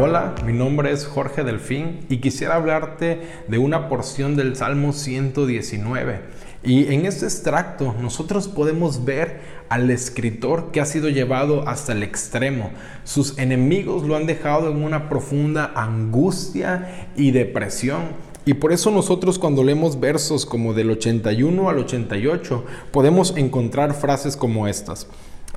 Hola, mi nombre es Jorge Delfín y quisiera hablarte de una porción del Salmo 119. Y en este extracto nosotros podemos ver al escritor que ha sido llevado hasta el extremo. Sus enemigos lo han dejado en una profunda angustia y depresión. Y por eso nosotros cuando leemos versos como del 81 al 88 podemos encontrar frases como estas.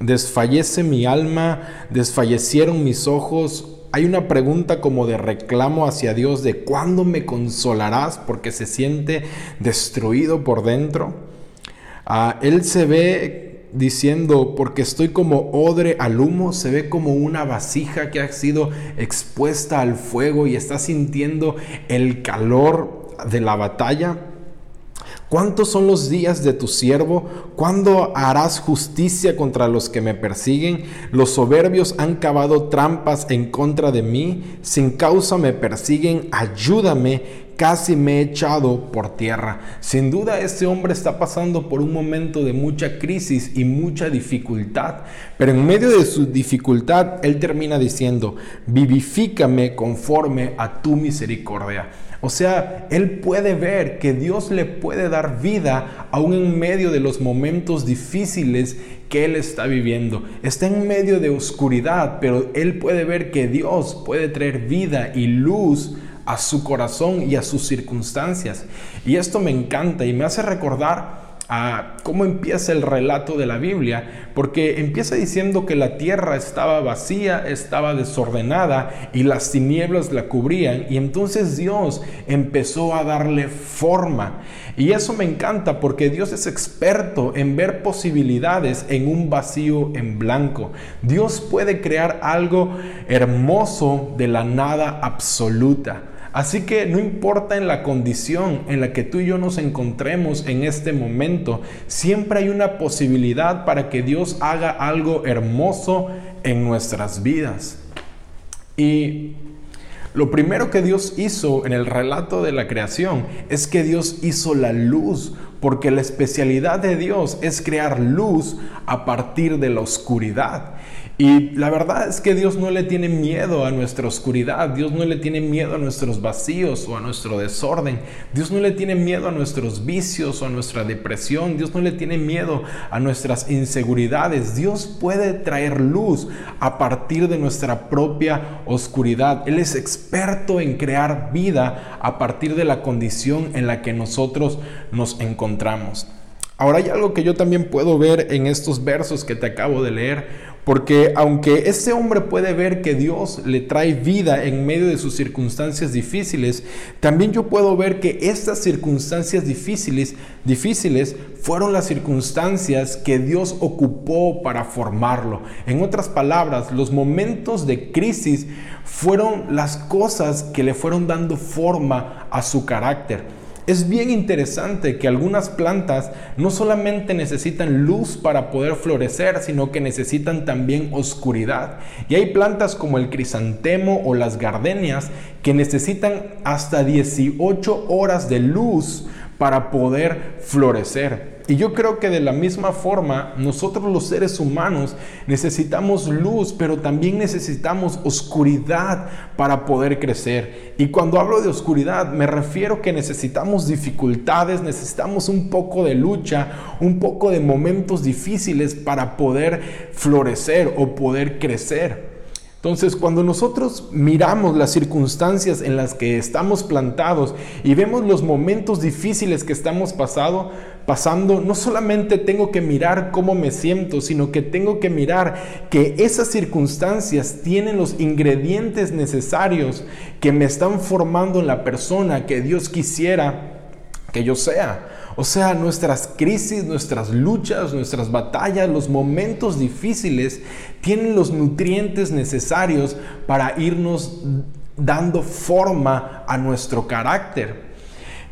Desfallece mi alma, desfallecieron mis ojos, hay una pregunta como de reclamo hacia Dios de cuándo me consolarás porque se siente destruido por dentro. Ah, él se ve diciendo, porque estoy como odre al humo, se ve como una vasija que ha sido expuesta al fuego y está sintiendo el calor de la batalla. ¿Cuántos son los días de tu siervo? ¿Cuándo harás justicia contra los que me persiguen? Los soberbios han cavado trampas en contra de mí, sin causa me persiguen, ayúdame, casi me he echado por tierra. Sin duda este hombre está pasando por un momento de mucha crisis y mucha dificultad, pero en medio de su dificultad él termina diciendo, vivifícame conforme a tu misericordia. O sea, él puede ver que Dios le puede dar vida aún en medio de los momentos difíciles que él está viviendo. Está en medio de oscuridad, pero él puede ver que Dios puede traer vida y luz a su corazón y a sus circunstancias. Y esto me encanta y me hace recordar a cómo empieza el relato de la Biblia, porque empieza diciendo que la tierra estaba vacía, estaba desordenada y las tinieblas la cubrían, y entonces Dios empezó a darle forma. Y eso me encanta porque Dios es experto en ver posibilidades en un vacío en blanco. Dios puede crear algo hermoso de la nada absoluta. Así que no importa en la condición en la que tú y yo nos encontremos en este momento, siempre hay una posibilidad para que Dios haga algo hermoso en nuestras vidas. Y lo primero que Dios hizo en el relato de la creación es que Dios hizo la luz, porque la especialidad de Dios es crear luz a partir de la oscuridad. Y la verdad es que Dios no le tiene miedo a nuestra oscuridad, Dios no le tiene miedo a nuestros vacíos o a nuestro desorden, Dios no le tiene miedo a nuestros vicios o a nuestra depresión, Dios no le tiene miedo a nuestras inseguridades, Dios puede traer luz a partir de nuestra propia oscuridad. Él es experto en crear vida a partir de la condición en la que nosotros nos encontramos. Ahora hay algo que yo también puedo ver en estos versos que te acabo de leer. Porque aunque este hombre puede ver que Dios le trae vida en medio de sus circunstancias difíciles, también yo puedo ver que estas circunstancias difíciles, difíciles fueron las circunstancias que Dios ocupó para formarlo. En otras palabras, los momentos de crisis fueron las cosas que le fueron dando forma a su carácter. Es bien interesante que algunas plantas no solamente necesitan luz para poder florecer, sino que necesitan también oscuridad. Y hay plantas como el crisantemo o las gardenias que necesitan hasta 18 horas de luz para poder florecer. Y yo creo que de la misma forma, nosotros los seres humanos necesitamos luz, pero también necesitamos oscuridad para poder crecer. Y cuando hablo de oscuridad, me refiero que necesitamos dificultades, necesitamos un poco de lucha, un poco de momentos difíciles para poder florecer o poder crecer. Entonces, cuando nosotros miramos las circunstancias en las que estamos plantados y vemos los momentos difíciles que estamos pasado, pasando, no solamente tengo que mirar cómo me siento, sino que tengo que mirar que esas circunstancias tienen los ingredientes necesarios que me están formando en la persona que Dios quisiera que yo sea. O sea, nuestras crisis, nuestras luchas, nuestras batallas, los momentos difíciles tienen los nutrientes necesarios para irnos dando forma a nuestro carácter.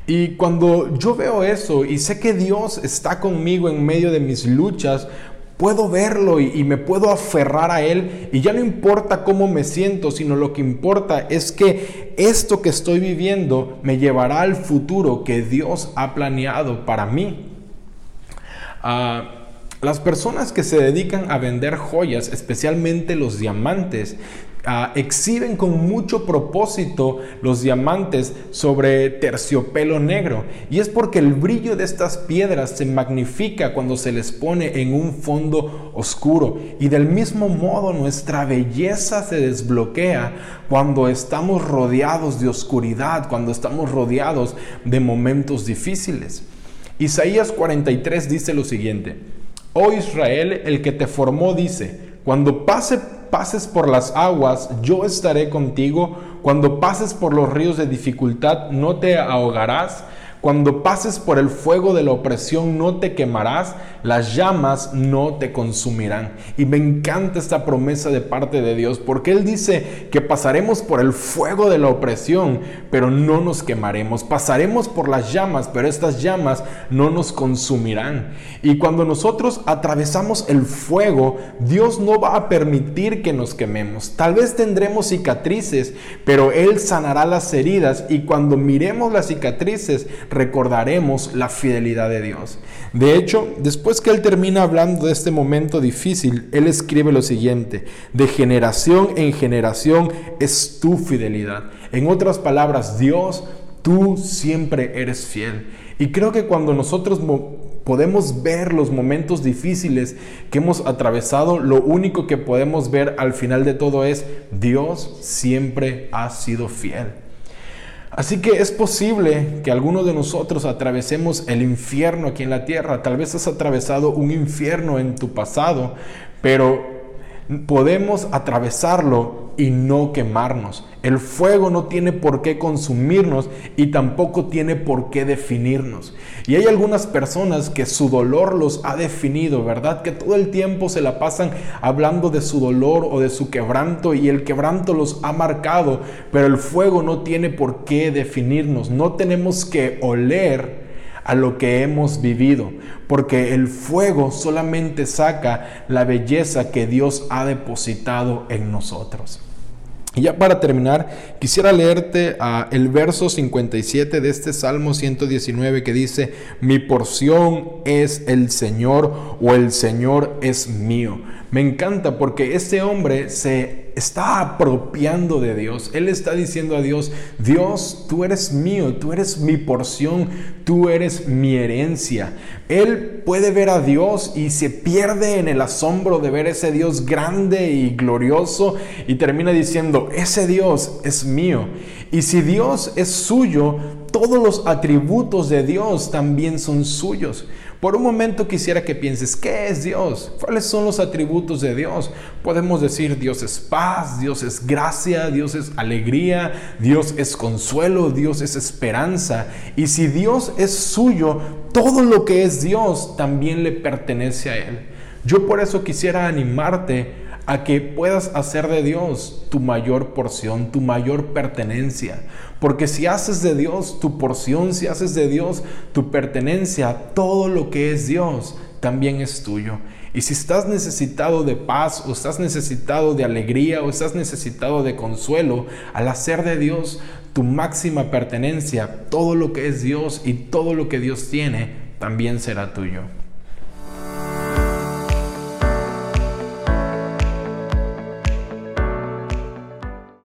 Y cuando yo veo eso y sé que Dios está conmigo en medio de mis luchas, puedo verlo y, me puedo aferrar a Él y ya no importa cómo me siento, sino lo que importa es que esto que estoy viviendo me llevará al futuro que Dios ha planeado para mí. Ah, las personas que se dedican a vender joyas, especialmente los diamantes, Ah, exhiben con mucho propósito los diamantes sobre terciopelo negro. Y es porque el brillo de estas piedras se magnifica cuando se les pone en un fondo oscuro. Y del mismo modo nuestra belleza se desbloquea cuando estamos rodeados de oscuridad, cuando estamos rodeados de momentos difíciles. Isaías 43 dice lo siguiente. Oh Israel, el que te formó dice, cuando pase pases por las aguas, yo estaré contigo. Cuando pases por los ríos de dificultad, no te ahogarás. Cuando pases por el fuego de la opresión no te quemarás, las llamas no te consumirán. Y me encanta esta promesa de parte de Dios, porque Él dice que pasaremos por el fuego de la opresión, pero no nos quemaremos. Pasaremos por las llamas, pero estas llamas no nos consumirán. Y cuando nosotros atravesamos el fuego, Dios no va a permitir que nos quememos. Tal vez tendremos cicatrices, pero Él sanará las heridas y cuando miremos las cicatrices, recordaremos la fidelidad de Dios. De hecho, después que él termina hablando de este momento difícil, él escribe lo siguiente, de generación en generación es tu fidelidad. En otras palabras, Dios, tú siempre eres fiel. Y creo que cuando nosotros podemos ver los momentos difíciles que hemos atravesado, lo único que podemos ver al final de todo es Dios siempre ha sido fiel. Así que es posible que algunos de nosotros atravesemos el infierno aquí en la tierra. Tal vez has atravesado un infierno en tu pasado, pero podemos atravesarlo y no quemarnos. El fuego no tiene por qué consumirnos y tampoco tiene por qué definirnos. Y hay algunas personas que su dolor los ha definido, ¿verdad? Que todo el tiempo se la pasan hablando de su dolor o de su quebranto y el quebranto los ha marcado, pero el fuego no tiene por qué definirnos. No tenemos que oler a lo que hemos vivido, porque el fuego solamente saca la belleza que Dios ha depositado en nosotros. Y ya para terminar, quisiera leerte ah, el verso 57 de este Salmo 119 que dice, mi porción es el Señor o el Señor es mío. Me encanta porque este hombre se está apropiando de Dios. Él está diciendo a Dios, Dios, tú eres mío, tú eres mi porción, tú eres mi herencia. Él puede ver a Dios y se pierde en el asombro de ver ese Dios grande y glorioso y termina diciendo, ese Dios es mío. Y si Dios es suyo, todos los atributos de Dios también son suyos. Por un momento quisiera que pienses, ¿qué es Dios? ¿Cuáles son los atributos de Dios? Podemos decir, Dios es paz, Dios es gracia, Dios es alegría, Dios es consuelo, Dios es esperanza. Y si Dios es suyo, todo lo que es Dios también le pertenece a Él. Yo por eso quisiera animarte a que puedas hacer de Dios tu mayor porción, tu mayor pertenencia. Porque si haces de Dios tu porción, si haces de Dios tu pertenencia, todo lo que es Dios también es tuyo. Y si estás necesitado de paz o estás necesitado de alegría o estás necesitado de consuelo, al hacer de Dios tu máxima pertenencia, todo lo que es Dios y todo lo que Dios tiene, también será tuyo.